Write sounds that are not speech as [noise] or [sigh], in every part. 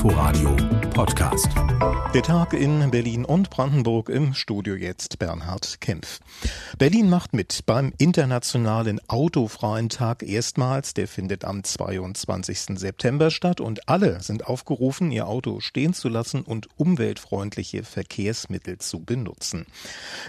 Inforadio Podcast. Der Tag in Berlin und Brandenburg im Studio jetzt Bernhard Kempf. Berlin macht mit beim internationalen autofreien Tag erstmals. Der findet am 22. September statt und alle sind aufgerufen, ihr Auto stehen zu lassen und umweltfreundliche Verkehrsmittel zu benutzen.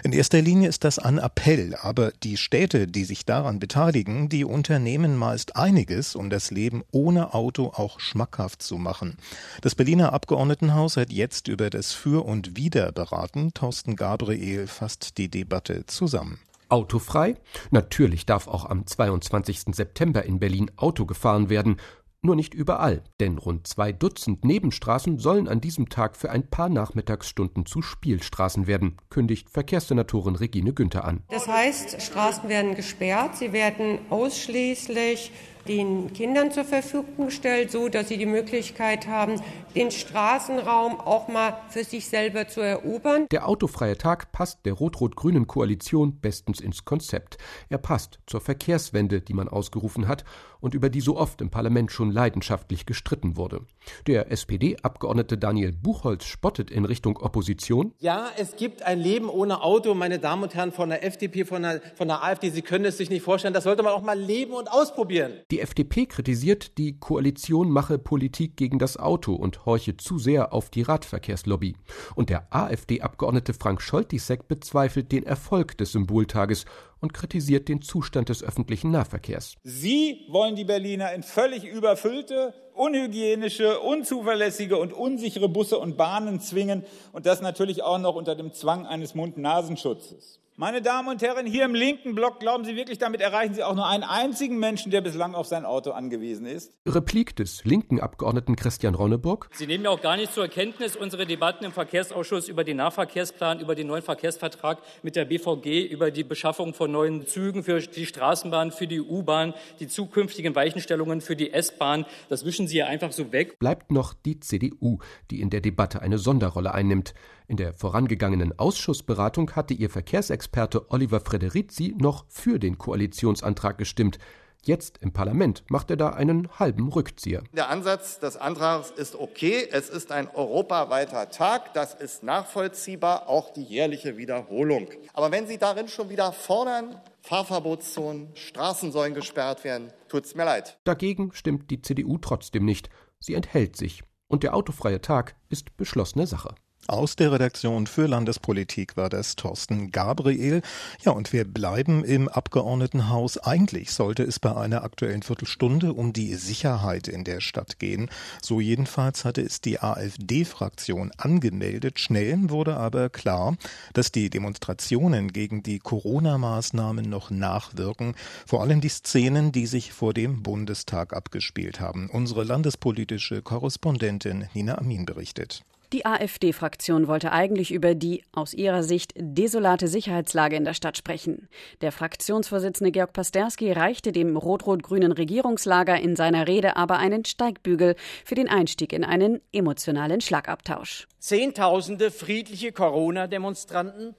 In erster Linie ist das ein Appell, aber die Städte, die sich daran beteiligen, die unternehmen meist einiges, um das Leben ohne Auto auch schmackhaft zu machen. Das Berliner Abgeordnetenhaus hat jetzt über das Für und Wider beraten. Thorsten Gabriel fasst die Debatte zusammen. Autofrei? Natürlich darf auch am 22. September in Berlin Auto gefahren werden. Nur nicht überall, denn rund zwei Dutzend Nebenstraßen sollen an diesem Tag für ein paar Nachmittagsstunden zu Spielstraßen werden, kündigt Verkehrssenatorin Regine Günther an. Das heißt, Straßen werden gesperrt, sie werden ausschließlich den Kindern zur Verfügung gestellt, so dass sie die Möglichkeit haben, den Straßenraum auch mal für sich selber zu erobern. Der autofreie Tag passt der rot-rot-grünen Koalition bestens ins Konzept. Er passt zur Verkehrswende, die man ausgerufen hat und über die so oft im Parlament schon leidenschaftlich gestritten wurde. Der SPD-Abgeordnete Daniel Buchholz spottet in Richtung Opposition. Ja, es gibt ein Leben ohne Auto, meine Damen und Herren von der FDP, von der, von der AfD. Sie können es sich nicht vorstellen. Das sollte man auch mal leben und ausprobieren. Die FDP kritisiert, die Koalition mache Politik gegen das Auto und horche zu sehr auf die Radverkehrslobby. Und der AfD-Abgeordnete Frank Scholtisek bezweifelt den Erfolg des Symboltages und kritisiert den Zustand des öffentlichen Nahverkehrs. Sie wollen die Berliner in völlig überfüllte, unhygienische, unzuverlässige und unsichere Busse und Bahnen zwingen und das natürlich auch noch unter dem Zwang eines Mund-Nasenschutzes. Meine Damen und Herren, hier im linken Block, glauben Sie wirklich, damit erreichen Sie auch nur einen einzigen Menschen, der bislang auf sein Auto angewiesen ist? Replik des linken Abgeordneten Christian Ronneburg. Sie nehmen ja auch gar nicht zur Kenntnis unsere Debatten im Verkehrsausschuss über den Nahverkehrsplan, über den neuen Verkehrsvertrag mit der BVG, über die Beschaffung von neuen Zügen für die Straßenbahn, für die U-Bahn, die zukünftigen Weichenstellungen für die S-Bahn. Das wischen Sie ja einfach so weg. Bleibt noch die CDU, die in der Debatte eine Sonderrolle einnimmt. In der vorangegangenen Ausschussberatung hatte ihr Verkehrsexperte Oliver Frederizi noch für den Koalitionsantrag gestimmt. Jetzt im Parlament macht er da einen halben Rückzieher. Der Ansatz des Antrags ist okay. Es ist ein europaweiter Tag. Das ist nachvollziehbar, auch die jährliche Wiederholung. Aber wenn Sie darin schon wieder fordern, Fahrverbotszonen, Straßen sollen gesperrt werden, tut's mir leid. Dagegen stimmt die CDU trotzdem nicht. Sie enthält sich. Und der autofreie Tag ist beschlossene Sache. Aus der Redaktion für Landespolitik war das Thorsten Gabriel. Ja, und wir bleiben im Abgeordnetenhaus. Eigentlich sollte es bei einer aktuellen Viertelstunde um die Sicherheit in der Stadt gehen. So jedenfalls hatte es die AfD-Fraktion angemeldet. Schnell wurde aber klar, dass die Demonstrationen gegen die Corona-Maßnahmen noch nachwirken. Vor allem die Szenen, die sich vor dem Bundestag abgespielt haben. Unsere landespolitische Korrespondentin Nina Amin berichtet. Die AfD-Fraktion wollte eigentlich über die aus ihrer Sicht desolate Sicherheitslage in der Stadt sprechen. Der Fraktionsvorsitzende Georg Pasterski reichte dem rot-rot-grünen Regierungslager in seiner Rede aber einen Steigbügel für den Einstieg in einen emotionalen Schlagabtausch. Zehntausende friedliche Corona-Demonstranten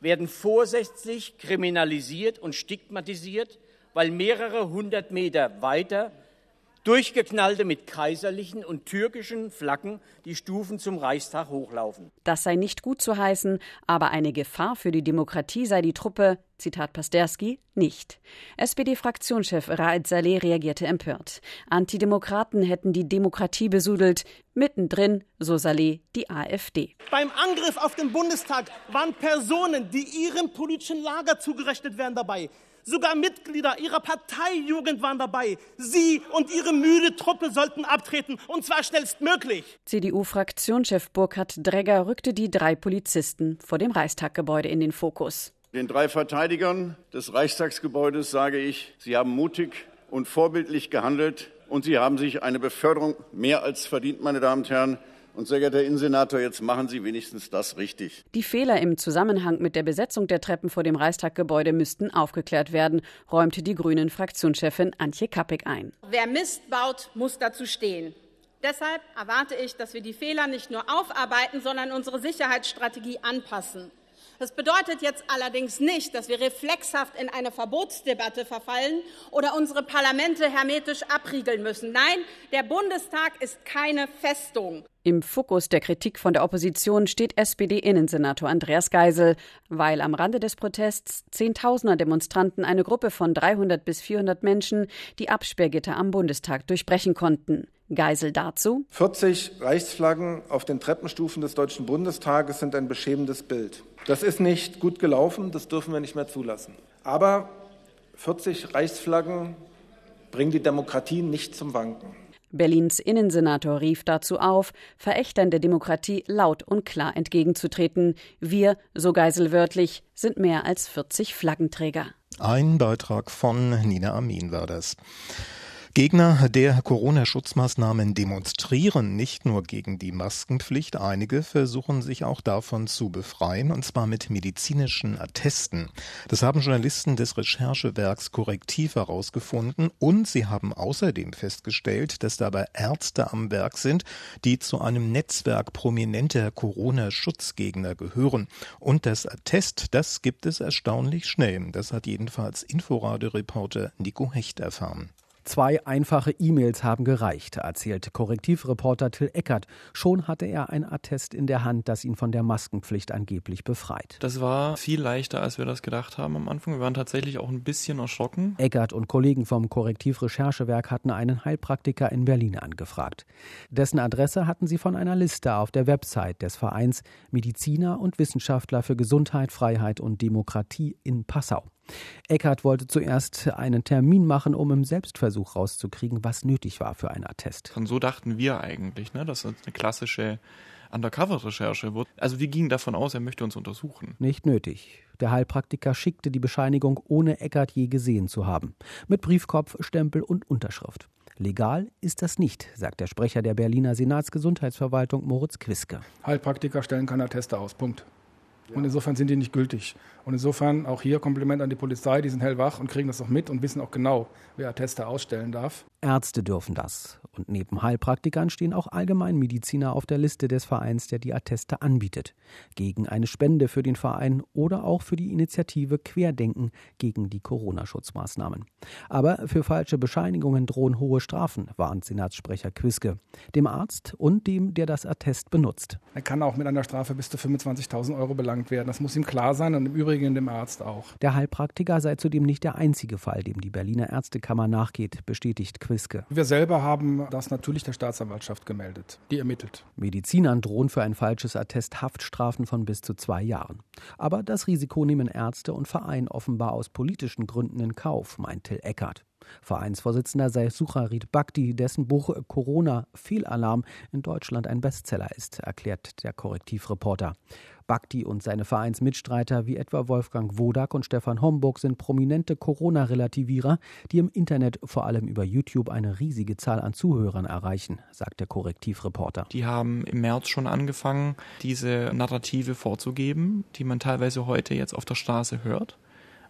werden vorsätzlich kriminalisiert und stigmatisiert, weil mehrere hundert Meter weiter Durchgeknallte mit kaiserlichen und türkischen Flaggen die Stufen zum Reichstag hochlaufen. Das sei nicht gut zu heißen, aber eine Gefahr für die Demokratie sei die Truppe, Zitat Pasterski, nicht. SPD-Fraktionschef Raed Saleh reagierte empört. Antidemokraten hätten die Demokratie besudelt. Mittendrin, so Saleh, die AfD. Beim Angriff auf den Bundestag waren Personen, die ihrem politischen Lager zugerechnet werden, dabei. Sogar Mitglieder ihrer Parteijugend waren dabei. Sie und ihre müde Truppe sollten abtreten, und zwar schnellstmöglich. CDU-Fraktionschef Burkhard Dregger rückte die drei Polizisten vor dem Reichstaggebäude in den Fokus. Den drei Verteidigern des Reichstagsgebäudes sage ich, sie haben mutig und vorbildlich gehandelt und sie haben sich eine Beförderung mehr als verdient, meine Damen und Herren. Und sehr geehrter Innensenator, jetzt machen Sie wenigstens das richtig. Die Fehler im Zusammenhang mit der Besetzung der Treppen vor dem Reichstaggebäude müssten aufgeklärt werden, räumte die Grünen Fraktionschefin Antje Kappig ein. Wer Mist baut, muss dazu stehen. Deshalb erwarte ich, dass wir die Fehler nicht nur aufarbeiten, sondern unsere Sicherheitsstrategie anpassen. Das bedeutet jetzt allerdings nicht, dass wir reflexhaft in eine Verbotsdebatte verfallen oder unsere Parlamente hermetisch abriegeln müssen. Nein, der Bundestag ist keine Festung. Im Fokus der Kritik von der Opposition steht SPD-Innensenator Andreas Geisel, weil am Rande des Protests Zehntausender Demonstranten eine Gruppe von 300 bis 400 Menschen die Absperrgitter am Bundestag durchbrechen konnten. Geisel dazu. 40 Reichsflaggen auf den Treppenstufen des Deutschen Bundestages sind ein beschämendes Bild. Das ist nicht gut gelaufen, das dürfen wir nicht mehr zulassen. Aber 40 Reichsflaggen bringen die Demokratie nicht zum Wanken. Berlins Innensenator rief dazu auf, Verächtern der Demokratie laut und klar entgegenzutreten. Wir, so Geisel wörtlich, sind mehr als 40 Flaggenträger. Ein Beitrag von Nina Amin war das. Gegner der Corona-Schutzmaßnahmen demonstrieren nicht nur gegen die Maskenpflicht, einige versuchen sich auch davon zu befreien, und zwar mit medizinischen Attesten. Das haben Journalisten des Recherchewerks Korrektiv herausgefunden und sie haben außerdem festgestellt, dass dabei Ärzte am Werk sind, die zu einem Netzwerk prominenter Corona-Schutzgegner gehören. Und das Attest, das gibt es erstaunlich schnell. Das hat jedenfalls Inforadio-Reporter Nico Hecht erfahren. Zwei einfache E-Mails haben gereicht, erzählt Korrektivreporter Till Eckert. Schon hatte er ein Attest in der Hand, das ihn von der Maskenpflicht angeblich befreit. Das war viel leichter, als wir das gedacht haben am Anfang. Wir waren tatsächlich auch ein bisschen erschrocken. Eckert und Kollegen vom Korrektivrecherchewerk hatten einen Heilpraktiker in Berlin angefragt. Dessen Adresse hatten sie von einer Liste auf der Website des Vereins Mediziner und Wissenschaftler für Gesundheit, Freiheit und Demokratie in Passau. Eckert wollte zuerst einen Termin machen, um im Selbstversuch rauszukriegen, was nötig war für ein Attest. Und so dachten wir eigentlich, ne, dass das eine klassische Undercover-Recherche wird. Also wir gingen davon aus, er möchte uns untersuchen. Nicht nötig. Der Heilpraktiker schickte die Bescheinigung, ohne Eckert je gesehen zu haben. Mit Briefkopf, Stempel und Unterschrift. Legal ist das nicht, sagt der Sprecher der Berliner Senatsgesundheitsverwaltung Moritz Quiske. Heilpraktiker stellen keine Atteste aus. Punkt. Und insofern sind die nicht gültig. Und insofern auch hier Kompliment an die Polizei, die sind hellwach und kriegen das auch mit und wissen auch genau, wer Atteste ausstellen darf. Ärzte dürfen das. Und neben Heilpraktikern stehen auch Allgemeinmediziner auf der Liste des Vereins, der die Atteste anbietet. Gegen eine Spende für den Verein oder auch für die Initiative Querdenken gegen die Corona-Schutzmaßnahmen. Aber für falsche Bescheinigungen drohen hohe Strafen, warnt Senatssprecher Quiske. Dem Arzt und dem, der das Attest benutzt. Er kann auch mit einer Strafe bis zu 25.000 Euro belangt werden. Das muss ihm klar sein und im Übrigen dem Arzt auch. Der Heilpraktiker sei zudem nicht der einzige Fall, dem die Berliner Ärztekammer nachgeht, bestätigt Quiske. Wir selber haben das natürlich der Staatsanwaltschaft gemeldet, die ermittelt. Medizinern drohen für ein falsches Attest Haftstrafen von bis zu zwei Jahren. Aber das Risiko nehmen Ärzte und Verein offenbar aus politischen Gründen in Kauf, meint Till Eckert. Vereinsvorsitzender sei Sucharit Bhakti, dessen Buch Corona Fehlalarm in Deutschland ein Bestseller ist, erklärt der Korrektivreporter. Bhakti und seine Vereinsmitstreiter wie etwa Wolfgang Wodak und Stefan Homburg sind prominente Corona-Relativierer, die im Internet vor allem über YouTube eine riesige Zahl an Zuhörern erreichen, sagt der Korrektivreporter. Die haben im März schon angefangen, diese Narrative vorzugeben, die man teilweise heute jetzt auf der Straße hört.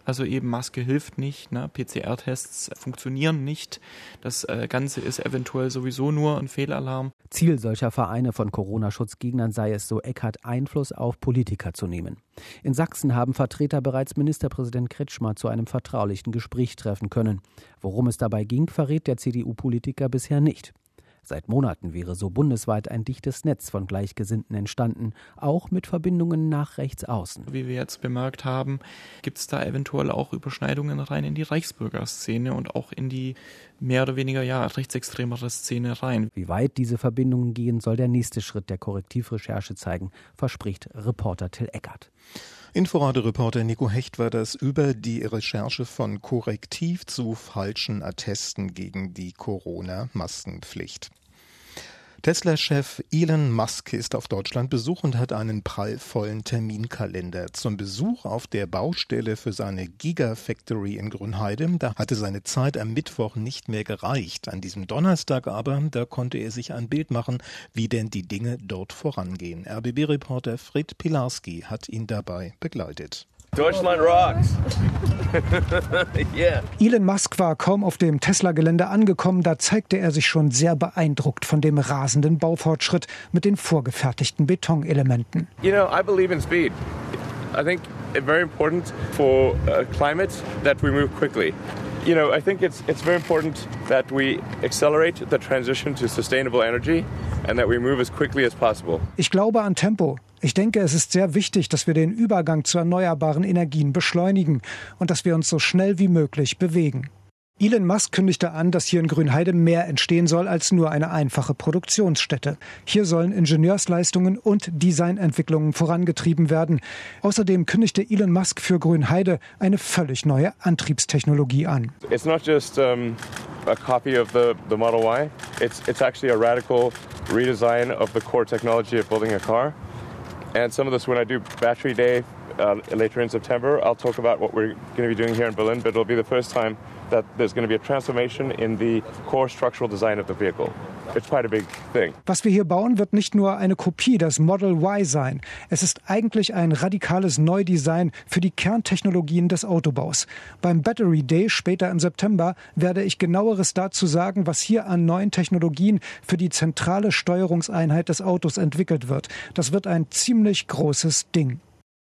Also eben Maske hilft nicht, ne? PCR-Tests funktionieren nicht. Das äh, Ganze ist eventuell sowieso nur ein Fehlalarm. Ziel solcher Vereine von Corona-Schutzgegnern sei es, so Eckhardt Einfluss auf Politiker zu nehmen. In Sachsen haben Vertreter bereits Ministerpräsident Kretschmer zu einem vertraulichen Gespräch treffen können. Worum es dabei ging, verrät der CDU-Politiker bisher nicht. Seit Monaten wäre so bundesweit ein dichtes Netz von Gleichgesinnten entstanden, auch mit Verbindungen nach rechts außen. Wie wir jetzt bemerkt haben, gibt es da eventuell auch Überschneidungen rein in die Reichsbürgerszene und auch in die mehr oder weniger ja rechtsextremere Szene rein. Wie weit diese Verbindungen gehen, soll der nächste Schritt der Korrektivrecherche zeigen, verspricht Reporter Till Eckert. Inforadio-Reporter Nico Hecht war das über die Recherche von Korrektiv zu falschen Attesten gegen die Corona-Maskenpflicht. Tesla-Chef Elon Musk ist auf Deutschland Besuch und hat einen prallvollen Terminkalender. Zum Besuch auf der Baustelle für seine Gigafactory in Grünheide, da hatte seine Zeit am Mittwoch nicht mehr gereicht. An diesem Donnerstag aber, da konnte er sich ein Bild machen, wie denn die Dinge dort vorangehen. RBB-Reporter Fred Pilarski hat ihn dabei begleitet. Deutschland rocks. [laughs] yeah. Elon Musk war kaum auf dem Tesla-Gelände angekommen, da zeigte er sich schon sehr beeindruckt von dem rasenden Baufortschritt mit den vorgefertigten Betonelementen. You know, I believe in speed. I think it's very important for uh, climate that we move quickly. You know, I think it's it's very important that we accelerate the transition to sustainable energy and that we move as quickly as possible. Ich glaube an Tempo. Ich denke, es ist sehr wichtig, dass wir den Übergang zu erneuerbaren Energien beschleunigen und dass wir uns so schnell wie möglich bewegen. Elon Musk kündigte an, dass hier in Grünheide mehr entstehen soll als nur eine einfache Produktionsstätte. Hier sollen Ingenieursleistungen und Designentwicklungen vorangetrieben werden. Außerdem kündigte Elon Musk für Grünheide eine völlig neue Antriebstechnologie an. It's not just um, a copy of the, the Model Y. It's, it's actually a radical redesign of the core technology of building a car. And some of this, when I do Battery Day uh, later in September, I'll talk about what we're going to be doing here in Berlin, but it'll be the first time that there's going to be a transformation in the core structural design of the vehicle. It's quite a big thing. Was wir hier bauen, wird nicht nur eine Kopie des Model Y sein. Es ist eigentlich ein radikales Neudesign für die Kerntechnologien des Autobaus. Beim Battery Day später im September werde ich genaueres dazu sagen, was hier an neuen Technologien für die zentrale Steuerungseinheit des Autos entwickelt wird. Das wird ein ziemlich großes Ding.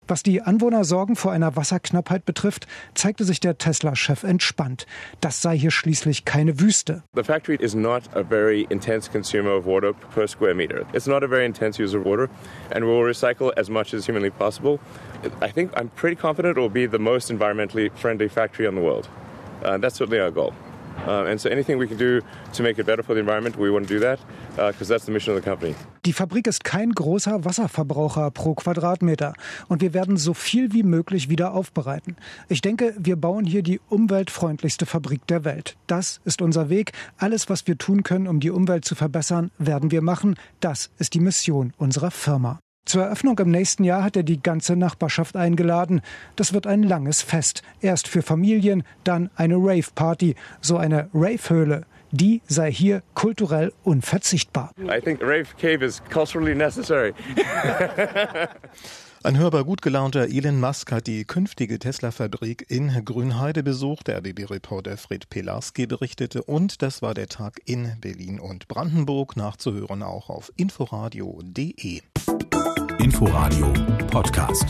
Was die Anwohnersorgen vor einer Wasserknappheit betrifft, zeigte sich der Tesla-Chef entspannt. Das sei hier schließlich keine Wüste. The factory is not a very intense consumer of water per square meter. It's not a very intense user of water, and we'll recycle as much as humanly possible. I think I'm pretty confident it will be the most environmentally friendly factory in the world. Uh, that's certainly our goal. Die Fabrik ist kein großer Wasserverbraucher pro Quadratmeter und wir werden so viel wie möglich wieder aufbereiten. Ich denke, wir bauen hier die umweltfreundlichste Fabrik der Welt. Das ist unser Weg. Alles, was wir tun können, um die Umwelt zu verbessern, werden wir machen. Das ist die Mission unserer Firma. Zur Eröffnung im nächsten Jahr hat er die ganze Nachbarschaft eingeladen. Das wird ein langes Fest. Erst für Familien, dann eine Rave-Party, so eine Rave-Höhle. Die sei hier kulturell unverzichtbar. I think Rave Cave is culturally necessary. Ein hörbar gut gelaunter Elon Musk hat die künftige Tesla-Fabrik in Grünheide besucht. Der RDB-Reporter Fred Pelarski berichtete. Und das war der Tag in Berlin und Brandenburg. Nachzuhören auch auf inforadio.de. Inforadio Podcast.